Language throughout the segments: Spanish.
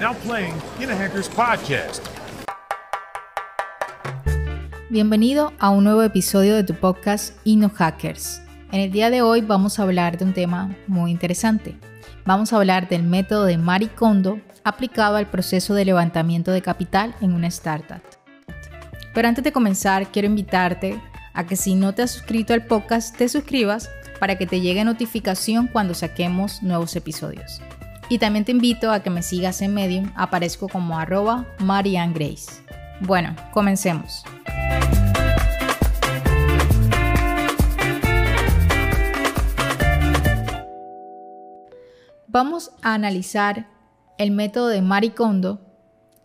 Now playing Hackers Podcast. Bienvenido a un nuevo episodio de tu podcast Hackers. En el día de hoy vamos a hablar de un tema muy interesante. Vamos a hablar del método de Marie Kondo aplicado al proceso de levantamiento de capital en una startup. Pero antes de comenzar, quiero invitarte a que si no te has suscrito al podcast, te suscribas para que te llegue notificación cuando saquemos nuevos episodios. Y también te invito a que me sigas en Medium, aparezco como arroba Marianne Grace. Bueno, comencemos. Vamos a analizar el método de Marie Kondo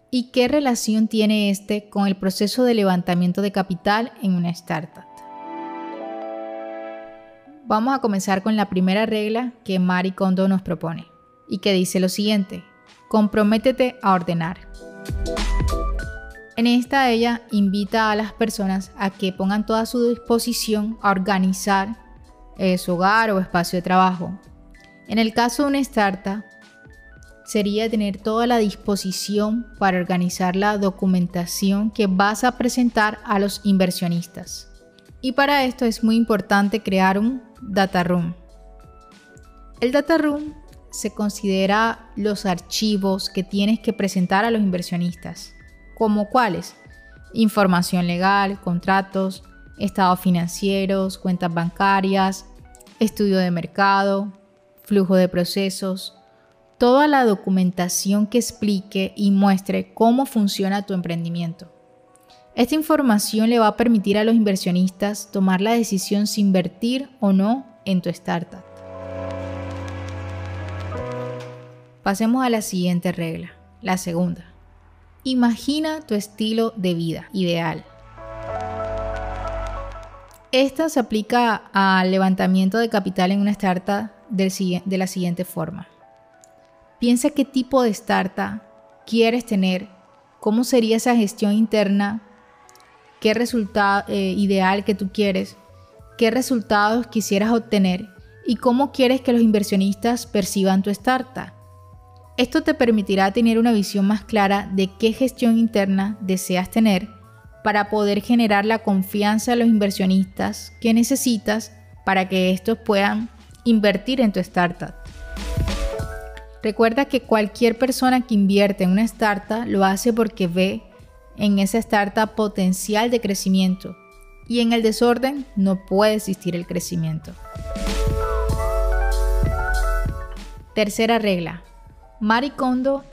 y qué relación tiene este con el proceso de levantamiento de capital en una startup. Vamos a comenzar con la primera regla que Marie Kondo nos propone y que dice lo siguiente, comprométete a ordenar. En esta ella invita a las personas a que pongan toda su disposición a organizar eh, su hogar o espacio de trabajo. En el caso de una startup, sería tener toda la disposición para organizar la documentación que vas a presentar a los inversionistas. Y para esto es muy importante crear un data room. El data room se considera los archivos que tienes que presentar a los inversionistas, como cuáles? Información legal, contratos, estados financieros, cuentas bancarias, estudio de mercado, flujo de procesos, toda la documentación que explique y muestre cómo funciona tu emprendimiento. Esta información le va a permitir a los inversionistas tomar la decisión si invertir o no en tu startup. Pasemos a la siguiente regla, la segunda. Imagina tu estilo de vida ideal. Esta se aplica al levantamiento de capital en una startup de la siguiente forma. Piensa qué tipo de startup quieres tener, cómo sería esa gestión interna, qué resultado eh, ideal que tú quieres, qué resultados quisieras obtener y cómo quieres que los inversionistas perciban tu startup. Esto te permitirá tener una visión más clara de qué gestión interna deseas tener para poder generar la confianza de los inversionistas que necesitas para que estos puedan invertir en tu startup. Recuerda que cualquier persona que invierte en una startup lo hace porque ve en esa startup potencial de crecimiento y en el desorden no puede existir el crecimiento. Tercera regla, Marie Kondo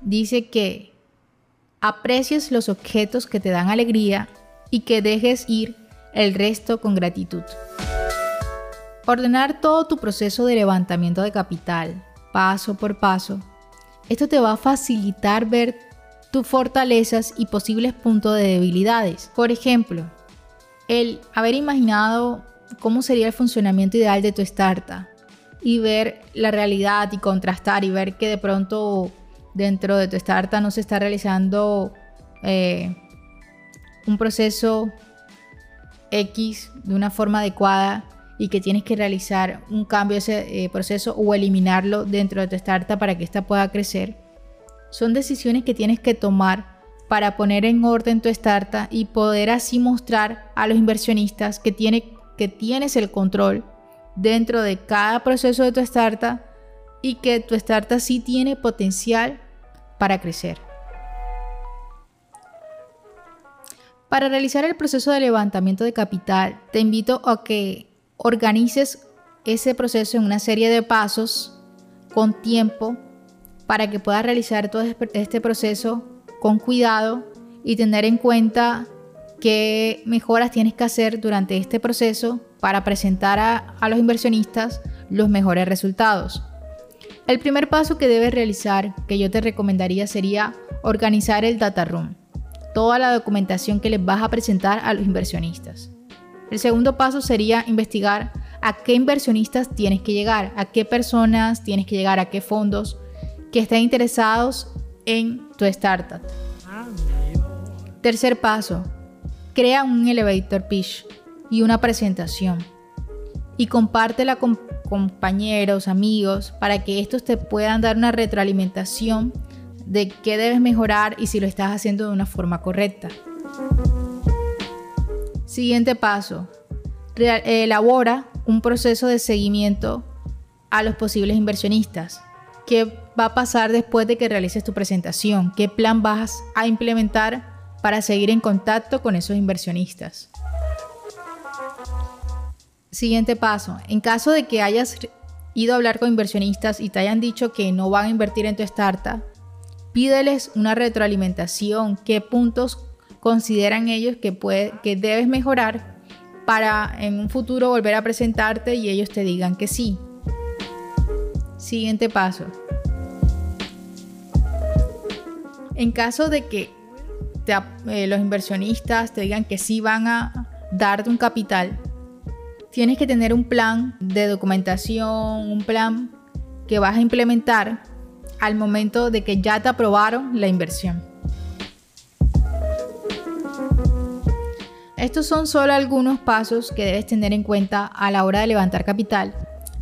dice que aprecies los objetos que te dan alegría y que dejes ir el resto con gratitud. Ordenar todo tu proceso de levantamiento de capital, paso por paso. Esto te va a facilitar ver tus fortalezas y posibles puntos de debilidades. Por ejemplo, el haber imaginado cómo sería el funcionamiento ideal de tu startup y ver la realidad y contrastar y ver que de pronto dentro de tu startup no se está realizando eh, un proceso X de una forma adecuada y que tienes que realizar un cambio de ese eh, proceso o eliminarlo dentro de tu startup para que ésta pueda crecer. Son decisiones que tienes que tomar para poner en orden tu startup y poder así mostrar a los inversionistas que, tiene, que tienes el control dentro de cada proceso de tu startup y que tu startup sí tiene potencial para crecer. Para realizar el proceso de levantamiento de capital, te invito a que organices ese proceso en una serie de pasos con tiempo para que puedas realizar todo este proceso con cuidado y tener en cuenta qué mejoras tienes que hacer durante este proceso para presentar a, los inversionistas los mejores resultados. El primer paso que debes realizar, que yo te recomendaría, sería organizar el data room, toda la documentación que les vas a presentar a los inversionistas. El segundo paso sería investigar a qué inversionistas tienes que llegar, a qué personas tienes que llegar, a qué fondos que estén interesados en tu startup. Tercer paso, crea un elevator pitch y una presentación y compártela con compañeros, amigos, para que estos te puedan dar una retroalimentación de qué debes mejorar y si lo estás haciendo de una forma correcta. Siguiente paso. elabora un proceso de seguimiento a los posibles inversionistas. ¿Qué va a pasar después de que realices tu presentación? ¿Qué plan vas a implementar para seguir en contacto con esos inversionistas? Siguiente paso. En caso de que hayas ido a hablar con inversionistas y te hayan dicho que no van a invertir en tu startup, pídeles una retroalimentación, qué puntos consideran ellos que, puede, que debes mejorar para en un futuro volver a presentarte y ellos te digan que sí. Siguiente paso. En caso de que eh, los inversionistas te digan que sí van a darte un capital, tienes que tener un plan de documentación, un plan que vas a implementar al momento de que ya te aprobaron la inversión. Estos son solo algunos pasos que debes tener en cuenta a la hora de levantar capital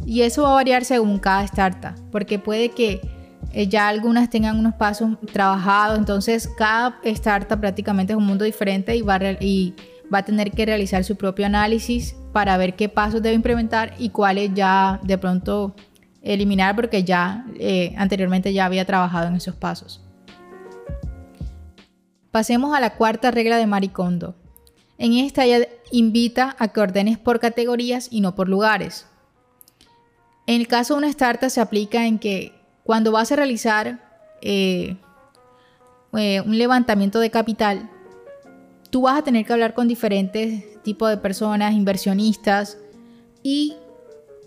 y eso va a variar según cada startup, porque puede que eh, ya algunas tengan unos pasos trabajados, entonces cada startup prácticamente es un mundo diferente y va, y va a tener que realizar su propio análisis para ver qué pasos debe implementar y cuáles ya de pronto eliminar porque ya eh, anteriormente ya había trabajado en esos pasos. Pasemos a la cuarta regla de Maricondo. En esta ella invita a que ordenes por categorías y no por lugares. En el caso de una startup se aplica en que cuando vas a realizar eh, eh, un levantamiento de capital, tú vas a tener que hablar con diferentes tipos de personas, inversionistas, y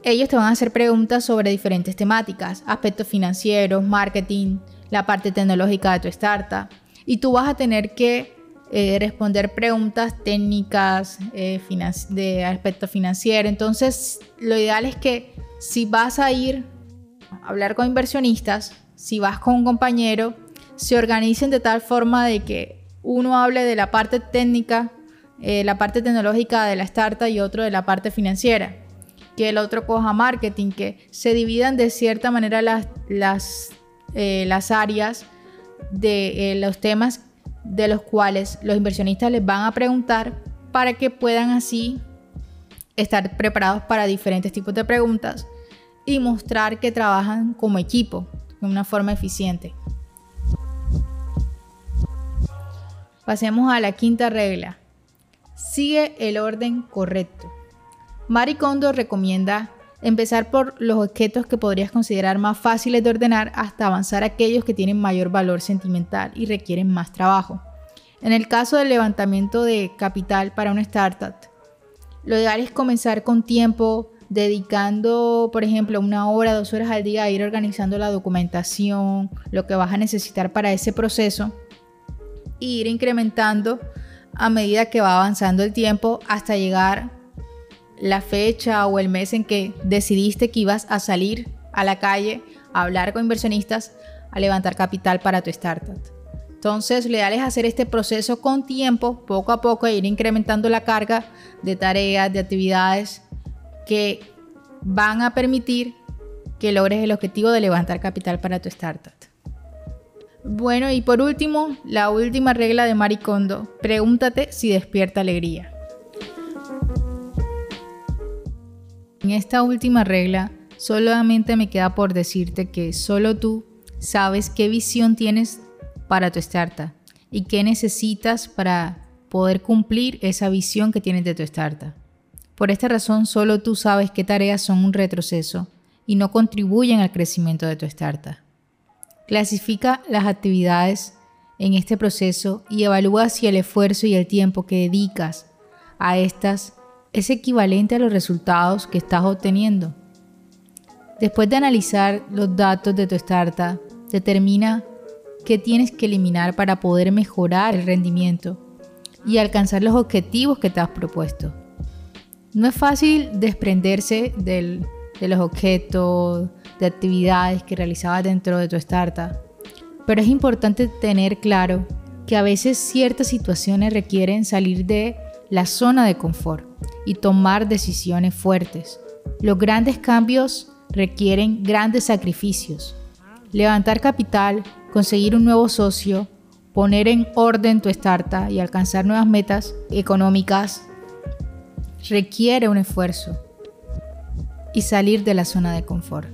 ellos te van a hacer preguntas sobre diferentes temáticas, aspectos financieros, marketing, la parte tecnológica de tu startup. Y tú vas a tener que eh, responder preguntas técnicas eh, de aspecto financiero. Entonces, lo ideal es que si vas a ir a hablar con inversionistas, si vas con un compañero, se organicen de tal forma de que uno hable de la parte técnica, eh, la parte tecnológica de la startup y otro de la parte financiera. Que el otro coja marketing, que se dividan de cierta manera las, las, eh, las áreas de eh, los temas de los cuales los inversionistas les van a preguntar para que puedan así estar preparados para diferentes tipos de preguntas y mostrar que trabajan como equipo de una forma eficiente. Pasemos a la quinta regla. Sigue el orden correcto. Marie Kondo recomienda empezar por los objetos que podrías considerar más fáciles de ordenar hasta avanzar aquellos que tienen mayor valor sentimental y requieren más trabajo. En el caso del levantamiento de capital para una startup, lo ideal es comenzar con tiempo, dedicando, por ejemplo, una hora, dos horas al día a ir organizando la documentación, lo que vas a necesitar para ese proceso ir incrementando a medida que va avanzando el tiempo hasta llegar la fecha o el mes en que decidiste que ibas a salir a la calle a hablar con inversionistas, a levantar capital para tu startup. Entonces, lo ideal es hacer este proceso con tiempo, poco a poco, e ir incrementando la carga de tareas, de actividades que van a permitir que logres el objetivo de levantar capital para tu startup. Bueno, y por último, la última regla de Maricondo, pregúntate si despierta alegría. En esta última regla, solamente me queda por decirte que solo tú sabes qué visión tienes para tu startup y qué necesitas para poder cumplir esa visión que tienes de tu startup. Por esta razón, solo tú sabes qué tareas son un retroceso y no contribuyen al crecimiento de tu startup. Clasifica las actividades en este proceso y evalúa si el esfuerzo y el tiempo que dedicas a estas es equivalente a los resultados que estás obteniendo. Después de analizar los datos de tu startup, determina qué tienes que eliminar para poder mejorar el rendimiento y alcanzar los objetivos que te has propuesto. No es fácil desprenderse de los objetos, de actividades que realizabas dentro de tu startup. Pero es importante tener claro que a veces ciertas situaciones requieren salir de la zona de confort y tomar decisiones fuertes. Los grandes cambios requieren grandes sacrificios. Levantar capital conseguir un nuevo socio, poner en orden tu startup y alcanzar nuevas metas económicas requiere un esfuerzo y salir de la zona de confort.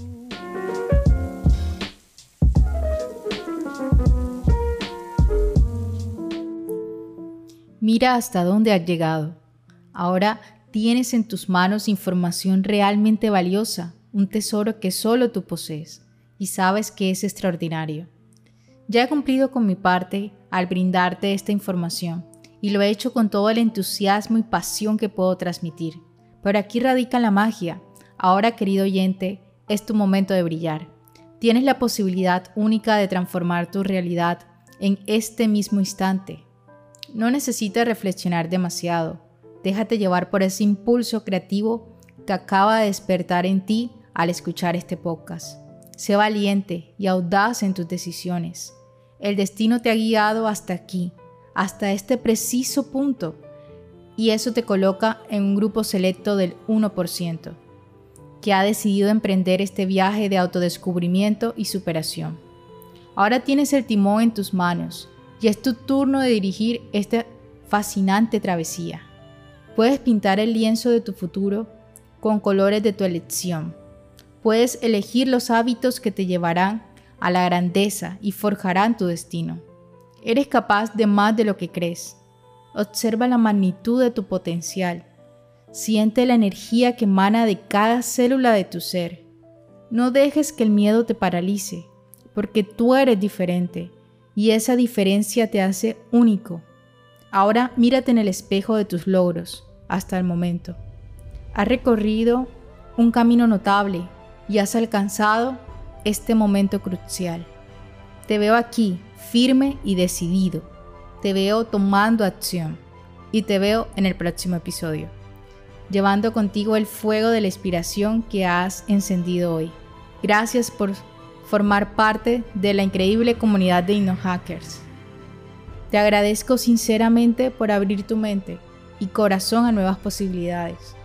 Mira hasta dónde has llegado. Ahora tienes en tus manos información realmente valiosa, un tesoro que solo tú posees y sabes que es extraordinario. Ya he cumplido con mi parte al brindarte esta información y lo he hecho con todo el entusiasmo y pasión que puedo transmitir. Pero aquí radica la magia. Ahora, querido oyente, es tu momento de brillar. Tienes la posibilidad única de transformar tu realidad en este mismo instante. No necesitas reflexionar demasiado. Déjate llevar por ese impulso creativo que acaba de despertar en ti al escuchar este podcast. Sé valiente y audaz en tus decisiones. El destino te ha guiado hasta aquí, hasta este preciso punto, y eso te coloca en un grupo selecto del 1%, que ha decidido emprender este viaje de autodescubrimiento y superación. Ahora tienes el timón en tus manos y es tu turno de dirigir esta fascinante travesía. Puedes pintar el lienzo de tu futuro con colores de tu elección. Puedes elegir los hábitos que te llevarán a la grandeza y forjarán tu destino. Eres capaz de más de lo que crees. Observa la magnitud de tu potencial. Siente la energía que emana de cada célula de tu ser. No dejes que el miedo te paralice, porque tú eres diferente y esa diferencia te hace único. Ahora mírate en el espejo de tus logros hasta el momento. Has recorrido un camino notable y has alcanzado este momento crucial. Te veo aquí, firme y decidido. Te veo tomando acción. Y te veo en el próximo episodio, llevando contigo el fuego de la inspiración que has encendido hoy. Gracias por formar parte de la increíble comunidad de InnoHackers. Te agradezco sinceramente por abrir tu mente y corazón a nuevas posibilidades.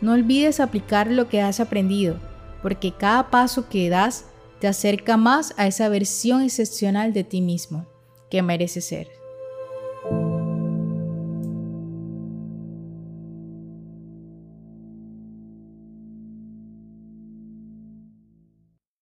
No olvides aplicar lo que has aprendido, porque cada paso que das te acerca más a esa versión excepcional de ti mismo que mereces ser.